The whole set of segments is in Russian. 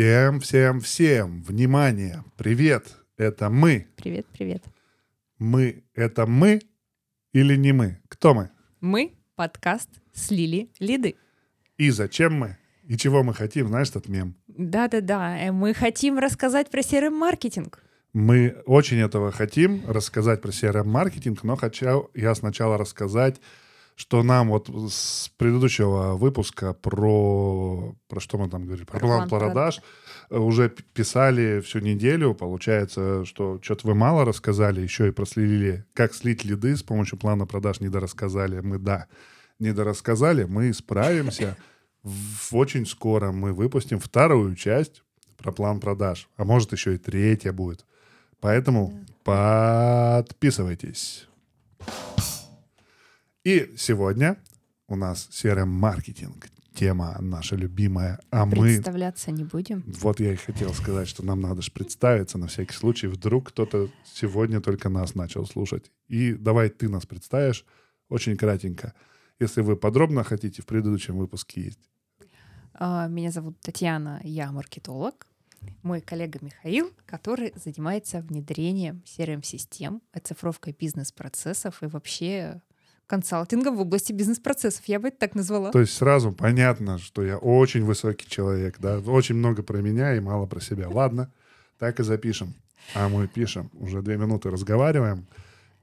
Всем, всем, всем, внимание, привет, это мы. Привет, привет. Мы — это мы или не мы? Кто мы? Мы — подкаст с Лили Лиды. И зачем мы? И чего мы хотим, знаешь этот мем? Да-да-да, э, мы хотим рассказать про CRM-маркетинг. Мы очень этого хотим, рассказать про CRM-маркетинг, но хочу я сначала рассказать что нам вот с предыдущего выпуска про, про что мы там говорили, про, план продаж, уже писали всю неделю. Получается, что что-то вы мало рассказали, еще и проследили, как слить лиды с помощью плана продаж, недорассказали. Мы, да, недорассказали, мы справимся. В, очень скоро мы выпустим вторую часть про план продаж, а может еще и третья будет. Поэтому подписывайтесь. И сегодня у нас CRM-маркетинг. Тема наша любимая, а мы... Представляться не будем. Вот я и хотел сказать, что нам надо же представиться на всякий случай. Вдруг кто-то сегодня только нас начал слушать. И давай ты нас представишь очень кратенько. Если вы подробно хотите, в предыдущем выпуске есть. А, меня зовут Татьяна, я маркетолог. Мой коллега Михаил, который занимается внедрением CRM-систем, оцифровкой бизнес-процессов и вообще консалтингом в области бизнес-процессов. Я бы это так назвала. То есть сразу понятно, что я очень высокий человек, да, очень много про меня и мало про себя. Ладно, так и запишем. А мы пишем, уже две минуты разговариваем.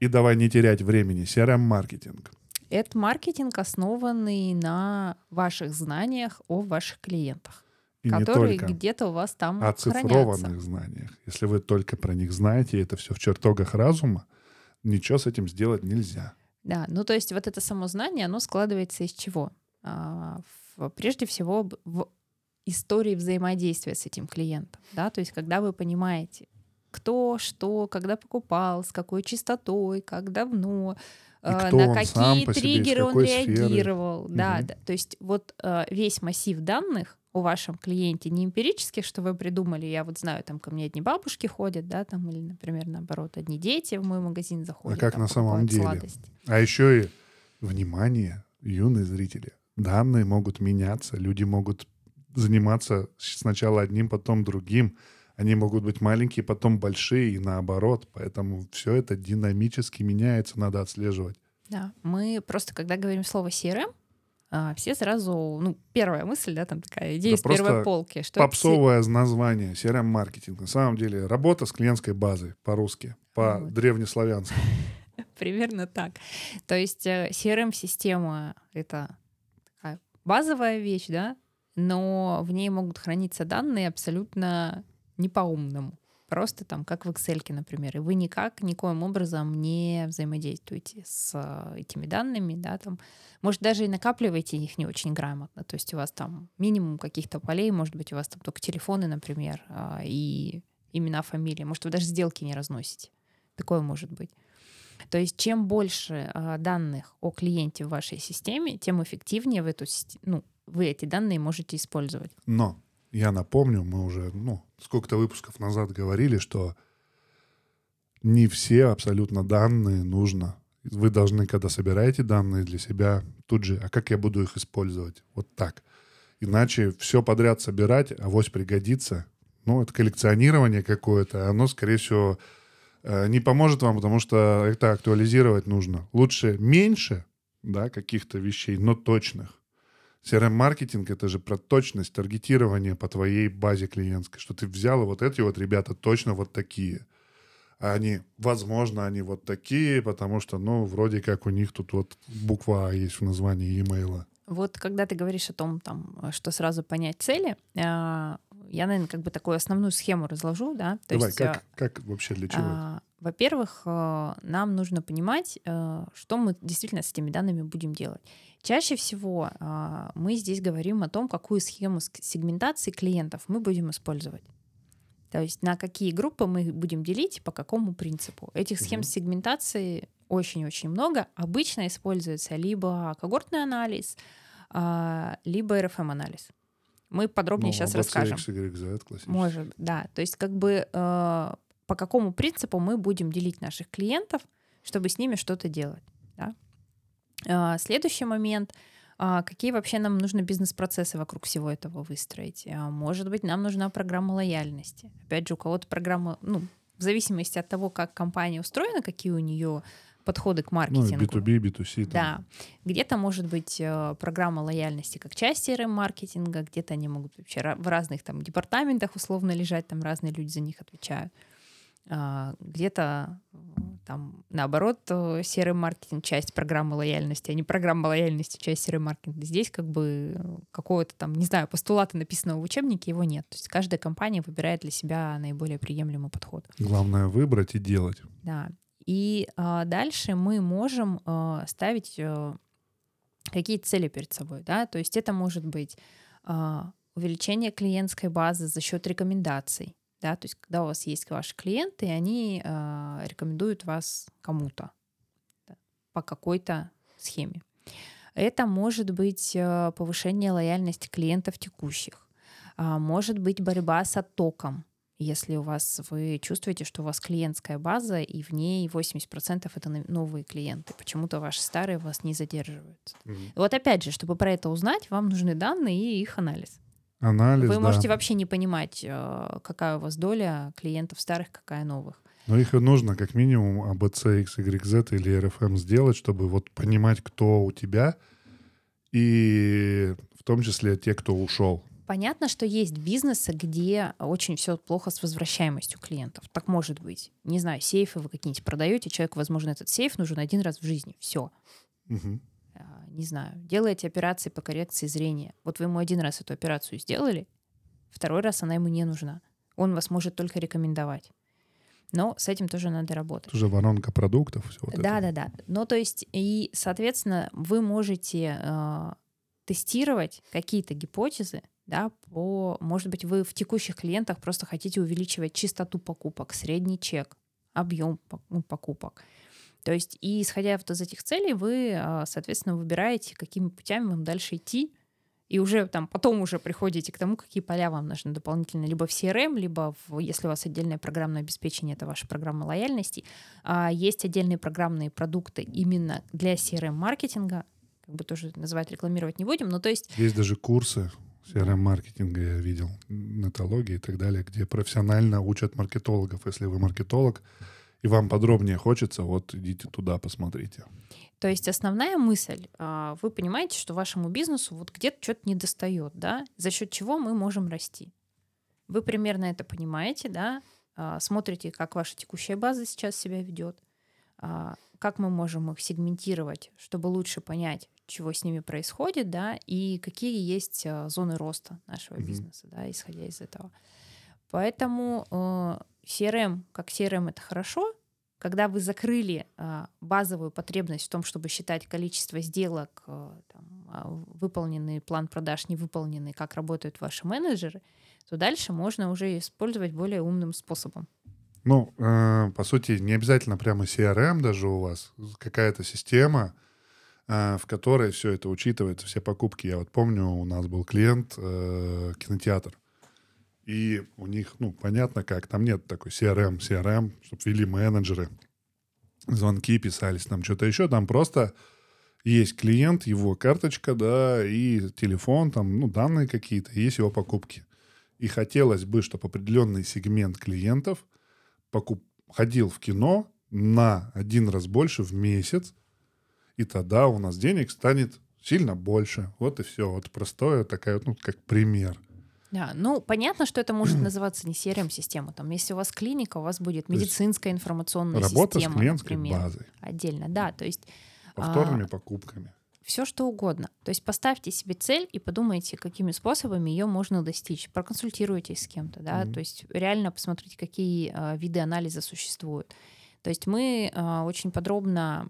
И давай не терять времени. CRM-маркетинг. Это маркетинг, основанный на ваших знаниях о ваших клиентах. И которые где-то у вас там Оцифрованных хранятся. знаниях. Если вы только про них знаете, это все в чертогах разума, ничего с этим сделать нельзя. Да, ну то есть вот это само знание, оно складывается из чего? А, в, прежде всего в истории взаимодействия с этим клиентом, да, то есть когда вы понимаете, кто, что, когда покупал, с какой частотой, как давно, э, на какие триггеры он реагировал, сферы. да, угу. да, то есть вот э, весь массив данных о вашем клиенте не эмпирически, что вы придумали, я вот знаю, там ко мне одни бабушки ходят, да, там, или, например, наоборот, одни дети в мой магазин заходят. А как там, на самом деле? Сладость. А еще и, внимание, юные зрители, данные могут меняться, люди могут заниматься сначала одним, потом другим, они могут быть маленькие, потом большие и наоборот, поэтому все это динамически меняется, надо отслеживать. Да, мы просто, когда говорим слово CRM, а, все сразу, ну, первая мысль, да, там такая идея да с первой полки. Что попсовое это... название, CRM-маркетинг. На самом деле работа с клиентской базой по-русски, по-древнеславянски. Примерно так. То есть э, CRM-система — это такая базовая вещь, да, но в ней могут храниться данные абсолютно не по-умному. Просто там, как в Excel, например, и вы никак, никоим образом не взаимодействуете с э, этими данными, да, там, может, даже и накапливаете их не очень грамотно, то есть у вас там минимум каких-то полей, может быть, у вас там только телефоны, например, а, и имена, фамилии, может, вы даже сделки не разносите, такое может быть. То есть чем больше а, данных о клиенте в вашей системе, тем эффективнее вы, эту, ну, вы эти данные можете использовать. Но я напомню, мы уже ну, сколько-то выпусков назад говорили, что не все абсолютно данные нужно. Вы должны, когда собираете данные для себя, тут же, а как я буду их использовать? Вот так. Иначе все подряд собирать, авось пригодится. Ну, это коллекционирование какое-то, оно, скорее всего, э, не поможет вам, потому что это актуализировать нужно. Лучше меньше да, каких-то вещей, но точных. CRM-маркетинг — это же про точность таргетирования по твоей базе клиентской, что ты взял, и вот эти вот ребята точно вот такие. А они, возможно, они вот такие, потому что, ну, вроде как у них тут вот буква А есть в названии имейла. Вот когда ты говоришь о том, там, что сразу понять цели, а, я, наверное, как бы такую основную схему разложу, да. То Давай, есть, как, а, как вообще для чего а, Во-первых, а, нам нужно понимать, что мы действительно с этими данными будем делать. Чаще всего а, мы здесь говорим о том, какую схему сегментации клиентов мы будем использовать. То есть на какие группы мы будем делить, по какому принципу. Этих схем сегментации очень-очень много. Обычно используется либо когортный анализ, а, либо RFM-анализ. Мы подробнее Ну, сейчас расскажем. XYZ. Может, да. То есть как бы э, по какому принципу мы будем делить наших клиентов, чтобы с ними что-то делать. Да? А, Следующий момент. а, Какие вообще нам нужны бизнес-процессы вокруг всего этого выстроить? А, Может быть, нам нужна программа лояльности. Опять же, у кого-то программа, ну, в зависимости от того, как компания устроена, какие у нее подходы к Ну, маркетингу. B2B, B2C. там. Да. Где-то может быть э, программа лояльности как часть CRM-маркетинга, где-то они могут вообще в разных там департаментах условно лежать, там разные люди за них отвечают. А, Где-то э, там наоборот э, CRM-маркетинг часть программы лояльности, а не программа лояльности часть CRM-маркетинга. Здесь как бы э, какого-то там, не знаю, постулата написанного в учебнике его нет. То есть каждая компания выбирает для себя наиболее приемлемый подход. Главное выбрать и делать. Да. И а, дальше мы можем а, ставить а, какие цели перед собой, да, то есть это может быть а, увеличение клиентской базы за счет рекомендаций, да, то есть когда у вас есть ваши клиенты, и они а, рекомендуют вас кому-то да, по какой-то схеме. Это может быть а, повышение лояльности клиентов текущих, а, может быть борьба с оттоком, если у вас вы чувствуете, что у вас клиентская база, и в ней 80% это новые клиенты. Почему-то ваши старые вас не задерживают. И вот опять же, чтобы про это узнать, вам нужны данные и их анализ. Анализ, Вы да. можете вообще не понимать, э, какая у вас доля клиентов старых, какая новых. Но их и нужно как минимум А, ABC, XYZ или RFM сделать, чтобы вот понимать, кто у тебя, и в том числе те, кто ушел. Понятно, что есть бизнесы, где очень все плохо с возвращаемостью клиентов. Так может быть. Не знаю, сейфы вы какие-нибудь продаете, человеку, возможно, этот сейф нужен один раз в жизни. Все. Мгм. А, не знаю, делаете операции по коррекции зрения. Вот вы ему один раз эту операцию сделали, второй раз она ему не нужна. Он вас может только рекомендовать. Но с этим тоже надо работать. Тоже воронка продуктов. Все вот да, это. да, да. Ну, то есть, и, соответственно, вы можете э, тестировать какие-то гипотезы, да, по, может быть, вы в текущих клиентах просто хотите увеличивать частоту покупок, средний чек, объем ну, покупок. То есть, и исходя вот из этих целей, вы, э, соответственно, выбираете, какими путями вам дальше идти, и уже там потом уже приходите к тому, какие поля вам нужны дополнительно, либо в CRM, либо в, если у вас отдельное программное обеспечение, это ваша программа лояльности. А есть отдельные программные продукты именно для CRM-маркетинга, как бы тоже называть, рекламировать не будем, но то есть Есть даже курсы CRM-маркетинга, я видел, нетологии и так далее, где профессионально учат маркетологов. Если вы маркетолог, и вам подробнее хочется, вот идите туда, посмотрите. То есть основная мысль, а, вы понимаете, что вашему бизнесу вот где-то что-то не достает, да, за счет чего мы можем расти. Вы примерно это понимаете, да, а, смотрите, как ваша текущая база сейчас себя ведет, а, как мы можем их сегментировать, чтобы лучше понять, чего с ними происходит, да, и какие есть зоны роста нашего Мгм. бизнеса, да, исходя из этого. Поэтому CRM, как CRM, это хорошо. Когда вы закрыли а, базовую потребность в том, чтобы считать количество сделок, а, там, а, выполненный план продаж, невыполненный, как работают ваши менеджеры, то дальше можно уже использовать более умным способом. Ну, э, по сути, не обязательно прямо CRM даже у вас, какая-то система, э, в которой все это учитывается, все покупки. Я вот помню, у нас был клиент, э, кинотеатр, и у них, ну, понятно как, там нет такой CRM, CRM, чтобы вели менеджеры, звонки писались, там что-то еще, там просто есть клиент, его карточка, да, и телефон, там, ну, данные какие-то, есть его покупки. И хотелось бы, чтобы определенный сегмент клиентов покуп... ходил в кино на один раз больше в месяц, и тогда у нас денег станет сильно больше. Вот и все. Вот простое такая, ну, как пример. Да, ну понятно, что это может называться не CRM-система. Там, если у вас клиника, у вас будет медицинская информационная Работа система, с клиентской например, базой, отдельно. Да, то есть повторными покупками. все что угодно. То есть поставьте себе цель и подумайте, какими способами ее можно достичь. Проконсультируйтесь с кем-то, да, Мгм. то есть реально посмотрите, какие а, виды анализа существуют. То есть мы а, очень подробно,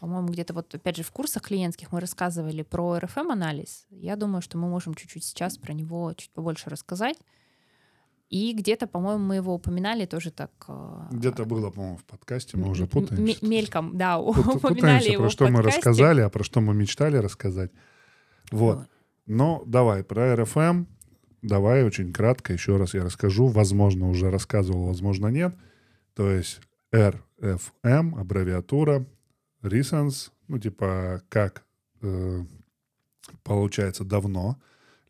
по-моему, где-то вот опять же в курсах клиентских мы рассказывали про РФМ-анализ. Я думаю, что мы можем чуть-чуть сейчас про него чуть побольше рассказать. И где-то, по-моему, мы его упоминали тоже так. а, Где-то было, по-моему, в подкасте, мы уже путаемся. м- Мельком, да, Пут- упоминали Путаемся, его про что мы рассказали, а про что мы мечтали рассказать. Вот. Но давай про РФМ. Давай очень кратко еще раз я расскажу. Возможно, уже рассказывал, возможно, нет. То есть RFM, аббревиатура, reasons, ну, типа, как э, получается давно.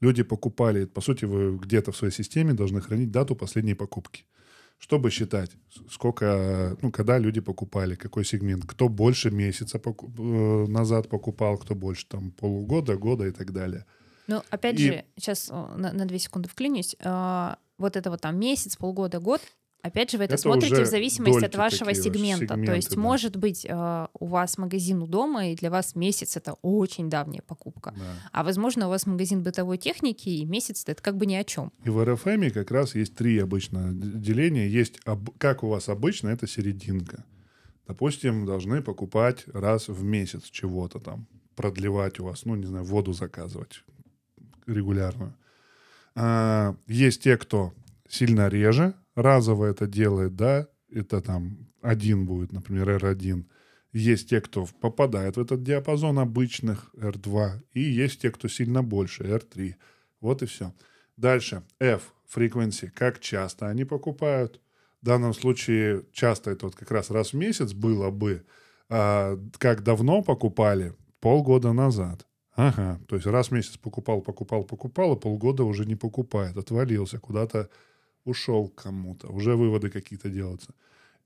Люди покупали, по сути, вы где-то в своей системе должны хранить дату последней покупки. Чтобы считать, сколько, ну, когда люди покупали, какой сегмент, кто больше месяца поку- э, назад покупал, кто больше там полугода, года и так далее. Ну, опять И- же, сейчас на, на две секунды вклинюсь. А, вот это вот там месяц, полгода, год. Опять же, вы это, Это смотрите в зависимости от вашего сегмента. То сегменты, есть, да. может быть, а, у вас магазин у дома, и для вас месяц это очень давняя покупка. Да. А возможно, у вас магазин бытовой техники, и месяц это как бы ни о чем. И в РФМ как раз есть три обычно деления. Есть, об- как у вас обычно, это серединка. Допустим, должны покупать раз в месяц чего-то там, продлевать у вас, ну, не знаю, воду заказывать регулярную. А, есть те, кто сильно реже, разово это делает, да, это там один будет, например, R1. Есть те, кто попадает в этот диапазон обычных R2, и есть те, кто сильно больше, R3. Вот и все. Дальше. F. Frequency. Как часто они покупают. В данном случае часто это вот как раз раз в месяц было бы. А как давно покупали? Полгода назад. Ага. То есть раз в месяц покупал, покупал, покупал, и полгода уже не покупает. Отвалился, куда-то ушел к кому-то. Уже выводы какие-то делаются.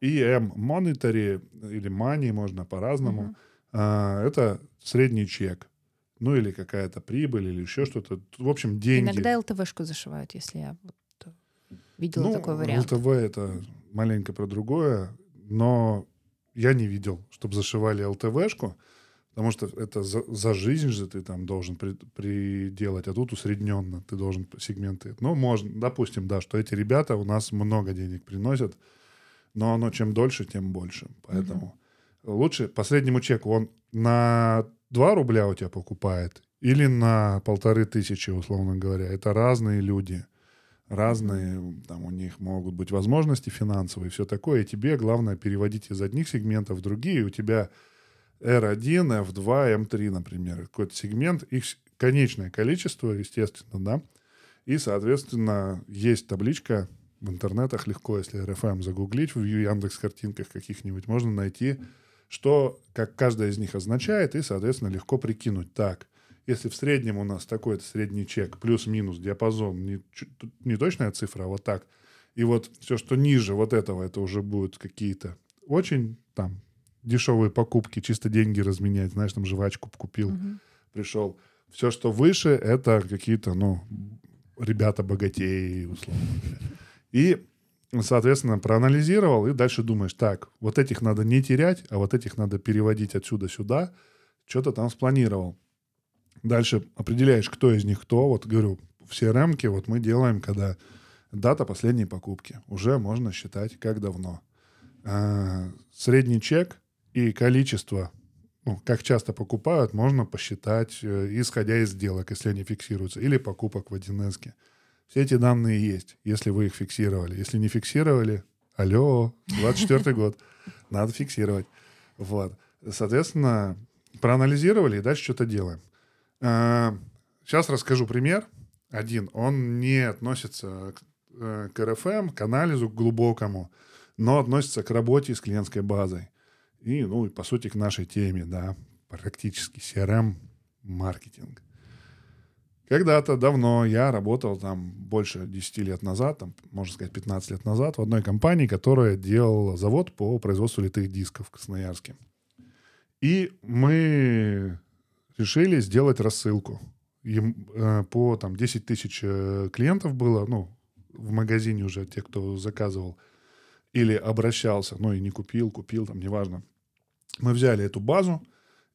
И M. Monetary или money, можно по-разному. Мгм. А, это средний чек. Ну или какая-то прибыль, или еще что-то. В общем, деньги. Иногда ЛТВшку зашивают, если я вот, э, видела ну, такой вариант. ЛТВ это маленько про другое, но я не видел, чтобы зашивали ЛТВшку, потому что это за, за жизнь же ты там должен при- приделать, а тут усредненно ты должен сегменты. Ну, можно, допустим, да, что эти ребята у нас много денег приносят, но оно чем дольше, тем больше. Поэтому лучше последнему чеку он на 2 рубля у тебя покупает или на полторы тысячи, условно говоря. Это разные люди разные, там у них могут быть возможности финансовые, все такое, и тебе главное переводить из одних сегментов в другие, у тебя R1, F2, M3, например, какой-то сегмент, их конечное количество, естественно, да, и, соответственно, есть табличка в интернетах легко, если RFM загуглить, в Яндекс картинках каких-нибудь, можно найти, что, как каждая из них означает, и, соответственно, легко прикинуть. Так, если в среднем у нас такой-то средний чек, плюс-минус диапазон, не, не точная цифра, а вот так, и вот все, что ниже вот этого, это уже будут какие-то очень там дешевые покупки, чисто деньги разменять, знаешь, там жвачку купил, Мгм. пришел. Все, что выше, это какие-то, ну, ребята богатеи, условно говоря. И, соответственно, проанализировал, и дальше думаешь, так, вот этих надо не терять, а вот этих надо переводить отсюда сюда, что-то там спланировал. Дальше определяешь, кто из них кто. Вот говорю, в CRM вот мы делаем, когда дата последней покупки. Уже можно считать, как давно. А, средний чек и количество, ну, как часто покупают, можно посчитать, э, исходя из сделок, если они фиксируются, или покупок в 1С. Все эти данные есть, если вы их фиксировали. Если не фиксировали, алло, 24 год, надо фиксировать. Вот. Соответственно, проанализировали и дальше что-то делаем. Сейчас расскажу пример. Один. Он не относится к, э, РФМ, к анализу глубокому, но относится к работе с клиентской базой. И, ну, и по сути, к нашей теме, да, практически CRM-маркетинг. Когда-то давно я работал там больше 10 лет назад, там, можно сказать, 15 лет назад в одной компании, которая делала завод по производству литых дисков в Красноярске. И мы решили сделать рассылку. Им, э, по там 10 тысяч э, клиентов было, ну, в магазине уже те, кто заказывал или обращался, ну и не купил, купил, там, неважно. Мы взяли эту базу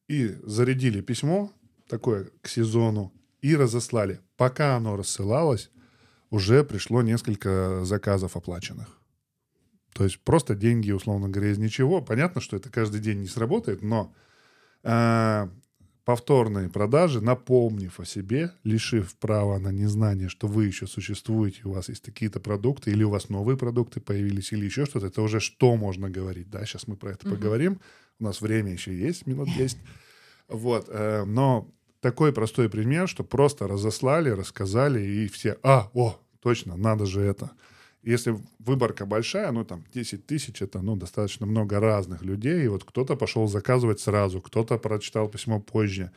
и зарядили письмо такое к сезону и разослали. Пока оно рассылалось, уже пришло несколько заказов оплаченных. То есть просто деньги, условно говоря, из ничего. Понятно, что это каждый день не сработает, но э, повторные продажи, напомнив о себе, лишив права на незнание, что вы еще существуете, у вас есть какие-то продукты, или у вас новые продукты появились, или еще что-то, это уже что можно говорить, да, сейчас мы про это Мгм. поговорим, у нас время еще есть, минут 10, вот, э, но такой простой пример, что просто разослали, рассказали, и все, а, о, точно, надо же это. Если выборка большая, ну там 10 тысяч, это ну, достаточно много разных людей, и вот кто-то пошел заказывать сразу, кто-то прочитал письмо позже.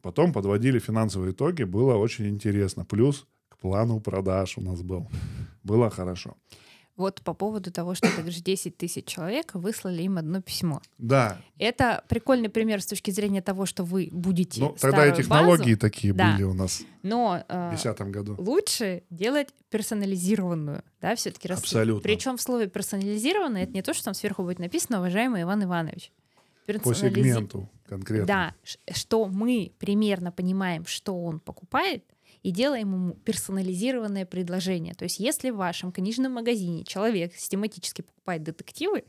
Потом подводили финансовые итоги, было очень интересно. Плюс к плану продаж у нас был. Было хорошо. Вот по поводу того, что ты говоришь, 10 тысяч человек выслали им одно письмо. Да. Это прикольный пример с точки зрения того, что вы будете Ну, тогда и технологии базу, такие Да. были у нас но в э, 2010 году. лучше делать персонализированную, да, все-таки Абсолютно. Причем в слове персонализированная это не то, что там сверху будет написано, уважаемый Иван Иванович. По сегменту конкретно. Да, что мы примерно понимаем, что он покупает, и делаем ему персонализированное предложение. То есть, если в вашем книжном магазине человек систематически покупает детективы,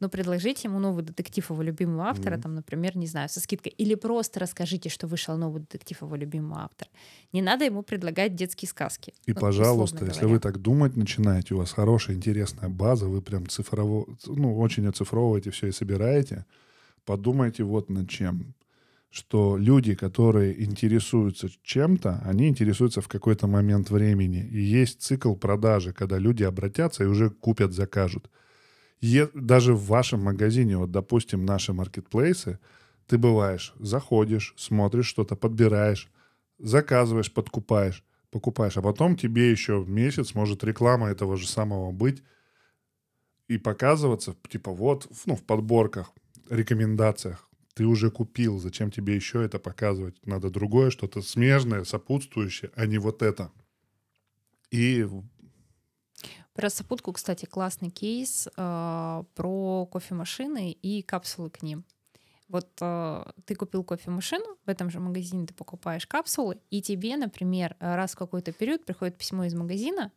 но предложите ему новый детектив его любимого автора, Мгм. там, например, не знаю, со скидкой, или просто расскажите, что вышел новый детектив его любимого автора. Не надо ему предлагать детские сказки. И, ну, пожалуйста, если говоря. вы так думать начинаете, у вас хорошая, интересная база, вы прям цифрово, ну, очень оцифровываете все и собираете, подумайте вот над чем. Что люди, которые интересуются чем-то, они интересуются в какой-то момент времени. И есть цикл продажи, когда люди обратятся и уже купят, закажут. Е- даже в вашем магазине, вот, допустим, наши маркетплейсы, ты бываешь, заходишь, смотришь что-то, подбираешь, заказываешь, подкупаешь, покупаешь, а потом тебе еще месяц может реклама этого же самого быть и показываться, типа вот, ну, в подборках, рекомендациях. Ты уже купил, зачем тебе еще это показывать? Надо другое, что-то смежное, сопутствующее, а не вот это. И Про сопутку, кстати, классный кейс э, про кофемашины и капсулы к ним. Вот э, ты купил кофемашину, в этом же магазине ты покупаешь капсулы, и тебе, например, раз в какой-то период приходит письмо из магазина,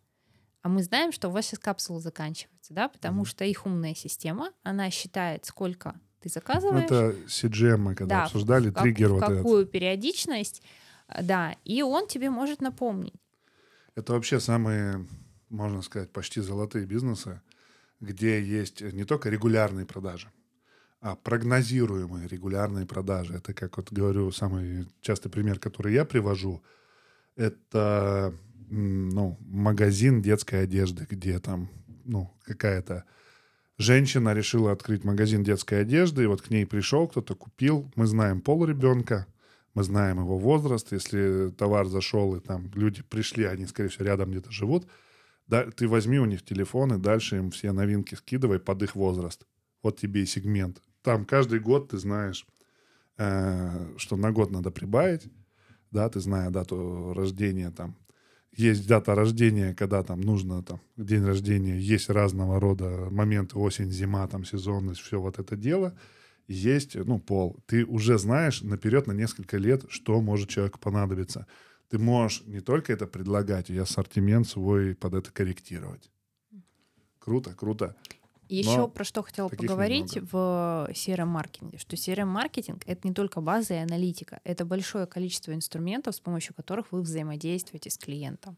а мы знаем, что у вас сейчас капсулы заканчиваются, да, потому Мгм. что их умная система, она считает, сколько ты заказываешь, это CGM мы когда Да, обсуждали, в как- триггер в вот этот. какую периодичность, э, да, и он тебе может напомнить. Это вообще самые, можно сказать, почти золотые бизнесы, где есть не только регулярные продажи, а прогнозируемые регулярные продажи. Это, как вот говорю, самый частый пример, который я привожу, это ну, магазин детской одежды, где там ну, какая-то женщина решила открыть магазин детской одежды, и вот к ней пришел кто-то, купил. Мы знаем пол ребенка, мы знаем его возраст. Если товар зашел, и там люди пришли, они, скорее всего, рядом где-то живут, да, ты возьми у них телефон и дальше им все новинки скидывай под их возраст. Вот тебе и сегмент. Там каждый год ты знаешь, э, что на год надо прибавить, да, ты зная дату рождения там. Есть дата рождения, когда там нужно там день рождения, есть разного рода моменты, осень, зима, там сезонность, все вот это дело. Есть, ну, пол. Ты уже знаешь наперед на несколько лет, что может человеку понадобиться. Ты можешь не только это предлагать, и ассортимент свой под это корректировать. Круто, круто. Еще Но про что хотела поговорить в CRM-маркетинге, что CRM-маркетинг — это не только база и аналитика, это большое количество инструментов, с помощью которых вы взаимодействуете с клиентом.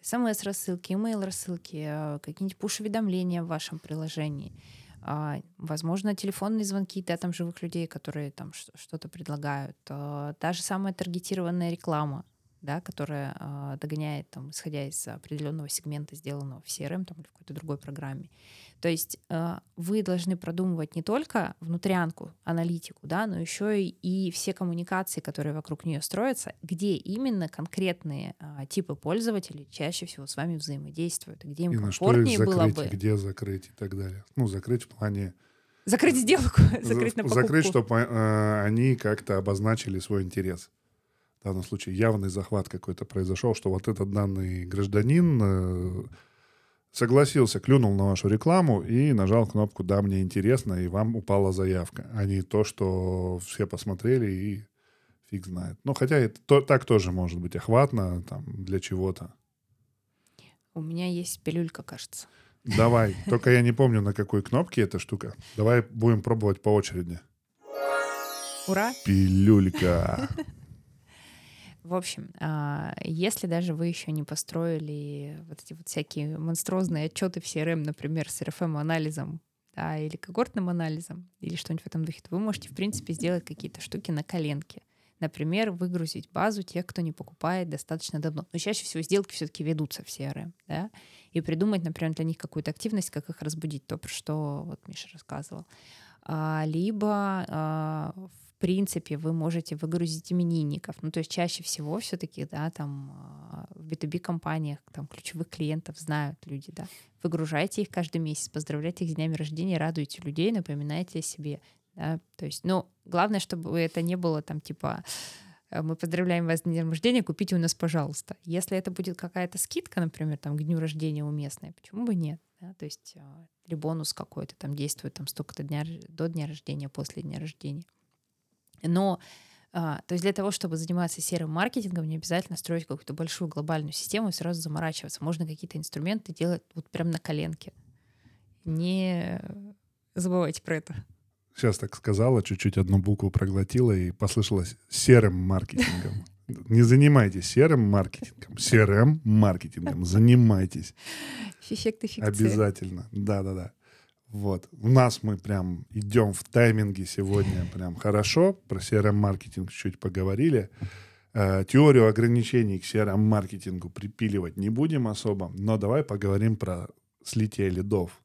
СМС-рассылки, email-рассылки, э, какие-нибудь пуш-уведомления в вашем приложении, а, возможно, телефонные звонки, да, там живых людей, которые там что-то предлагают, а, та же самая таргетированная реклама, да, которая а, догоняет, там, исходя из определенного сегмента, сделанного в CRM там, или в какой-то другой программе. То есть э, вы должны продумывать не только внутрянку, аналитику, да, но еще и, и все коммуникации, которые вокруг нее строятся, где именно конкретные а, типы пользователей чаще всего с вами взаимодействуют, и где им И на что комфортнее было закрыть, бы где закрыть и так далее. Ну, закрыть в плане... закрыть сделку, закрыть на покупку. Закрыть, чтобы они как-то обозначили свой интерес. В данном случае явный захват какой-то произошел, что вот этот данный гражданин э, согласился, клюнул на вашу рекламу и нажал кнопку «Да, мне интересно», и вам упала заявка, а не то, что все посмотрели и фиг знает. Ну, хотя это, то, так тоже может быть охватно там, для чего-то. У меня есть пилюлька, кажется. Давай, только я не помню, на какой кнопке эта штука. Давай будем пробовать по очереди. Ура! Пилюлька. В общем, а, если даже вы еще не построили вот эти вот всякие монструозные отчеты в CRM, например, с RFM-анализом, да, или когортным анализом, или что-нибудь в этом духе, то вы можете, в принципе, сделать какие-то штуки на коленке. Например, выгрузить базу тех, кто не покупает достаточно давно. Но чаще всего сделки все-таки ведутся в CRM, да, и придумать, например, для них какую-то активность, как их разбудить, то, про что вот Миша рассказывал. А, либо а, принципе вы можете выгрузить именинников. Ну, то есть чаще всего все-таки, да, там а, в B2B компаниях там ключевых клиентов знают люди, да. Выгружайте их каждый месяц, поздравляйте их с днями рождения, радуйте людей, напоминайте о себе, да. То есть, ну, главное, чтобы это не было там типа э, мы поздравляем вас с днем рождения, купите у нас, пожалуйста. Если это будет какая-то скидка, например, там, к дню рождения уместная, почему бы нет? Да? То есть или бонус какой-то там действует там столько-то дня до дня рождения, после дня рождения. Но а, то есть для того, чтобы заниматься серым маркетингом, не обязательно строить какую-то большую глобальную систему и сразу заморачиваться. Можно какие-то инструменты делать вот прям на коленке. Не забывайте про это. Сейчас так сказала, чуть-чуть одну букву проглотила и послышалось серым маркетингом. Не занимайтесь серым маркетингом. Серым маркетингом занимайтесь. Эффекты фикции. Обязательно. Да-да-да. Вот. У нас мы прям идем в тайминге сегодня прям хорошо. Про CRM-маркетинг чуть поговорили. Э, теорию ограничений к CRM-маркетингу припиливать не будем особо, но давай поговорим про слитие лидов.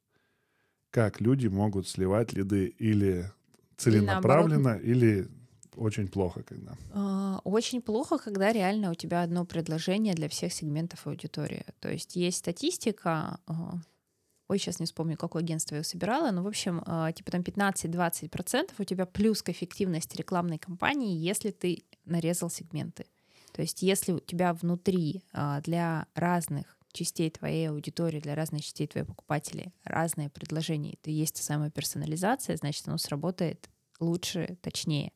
Как люди могут сливать лиды или целенаправленно, или очень плохо, когда? А, очень плохо, когда реально у тебя одно предложение для всех сегментов аудитории. То есть есть статистика, ой, сейчас не вспомню, какое агентство я собирала, но, в общем, а, типа там 15-20% у тебя плюс к эффективности рекламной кампании, если ты нарезал сегменты. То есть если у тебя внутри а, для разных частей твоей аудитории, для разных частей твоих покупателей разные предложения, и есть та самая персонализация, значит, оно сработает лучше, точнее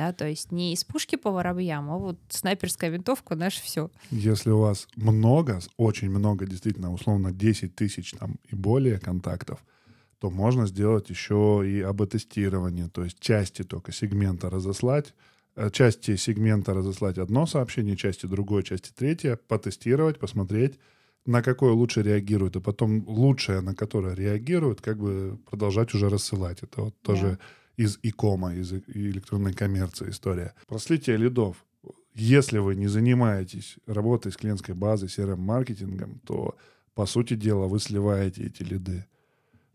да, то есть не из пушки по воробьям, а вот снайперская винтовка, наше все. Если у вас много, очень много, действительно, условно 10 тысяч там и более контактов, то можно сделать еще и АБ-тестирование, то есть части только сегмента разослать, э, части сегмента разослать одно сообщение, части другое, части третье, потестировать, посмотреть, на какое лучше реагирует, и потом лучшее, на которое реагирует, как бы продолжать уже рассылать. Это вот тоже да из икома, из электронной коммерции история. Про слитие лидов. Если вы не занимаетесь работой с клиентской базой, CRM-маркетингом, то, по сути дела, вы сливаете эти лиды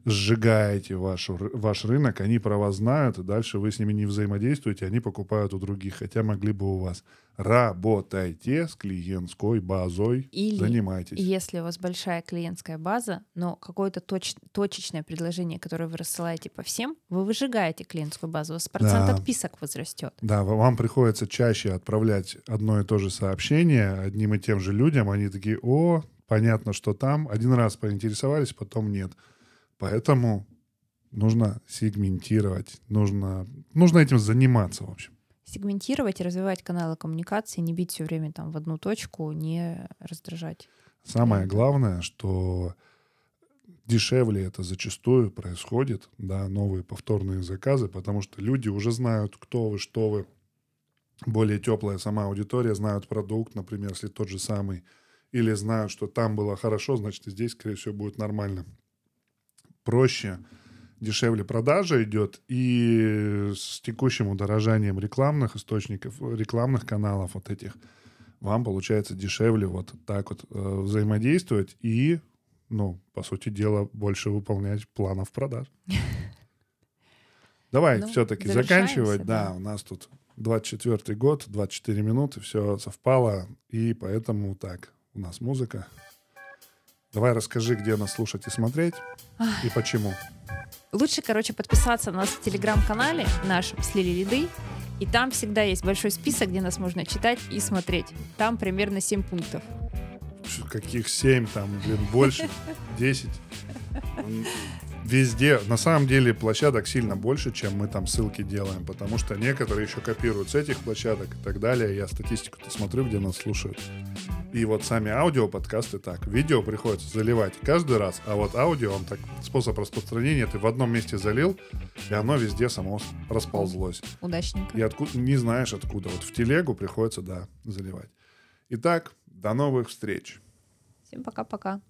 сжигаете ваш, ваш рынок, они про вас знают, и дальше вы с ними не взаимодействуете, они покупают у других, хотя могли бы у вас. Работайте с клиентской базой, Или занимайтесь. если у вас большая клиентская база, но какое-то точ, точечное предложение, которое вы рассылаете по всем, вы выжигаете клиентскую базу, у вас процент да. отписок возрастет. Да, вам приходится чаще отправлять одно и то же сообщение одним и тем же людям, они такие, о, понятно, что там, один раз поинтересовались, потом нет. Поэтому нужно сегментировать, нужно, нужно этим заниматься, в общем. Сегментировать и развивать каналы коммуникации, не бить все время там в одну точку, не раздражать. Самое главное, что дешевле это зачастую происходит, да, новые повторные заказы, потому что люди уже знают, кто вы, что вы. Более теплая сама аудитория, знают продукт, например, если тот же самый, или знают, что там было хорошо, значит, и здесь, скорее всего, будет нормально проще, дешевле продажа идет, и с текущим удорожанием рекламных источников, рекламных каналов вот этих, вам получается дешевле вот так вот э, взаимодействовать и, ну, по сути дела, больше выполнять планов продаж. Давай ну, все-таки заканчивать. Да, у нас тут 24 год, 24 минуты, все совпало, и поэтому так, у нас музыка. Давай расскажи, где нас слушать и смотреть, и почему. Лучше, короче, подписаться на нас в телеграм-канале нашем «Слили лиды», и там всегда есть большой список, где нас можно читать и смотреть. Там примерно 7 пунктов. Каких 7 там, блин, больше? 10? везде, на самом деле, площадок сильно больше, чем мы там ссылки делаем, потому что некоторые еще копируют с этих площадок и так далее. Я статистику-то смотрю, где нас слушают. И вот сами аудио подкасты так. Видео приходится заливать каждый раз, а вот аудио, он так, способ распространения, ты в одном месте залил, и оно везде само расползлось. Удачненько. И откуда, не знаешь откуда. Вот в телегу приходится, да, заливать. Итак, до новых встреч. Всем пока-пока.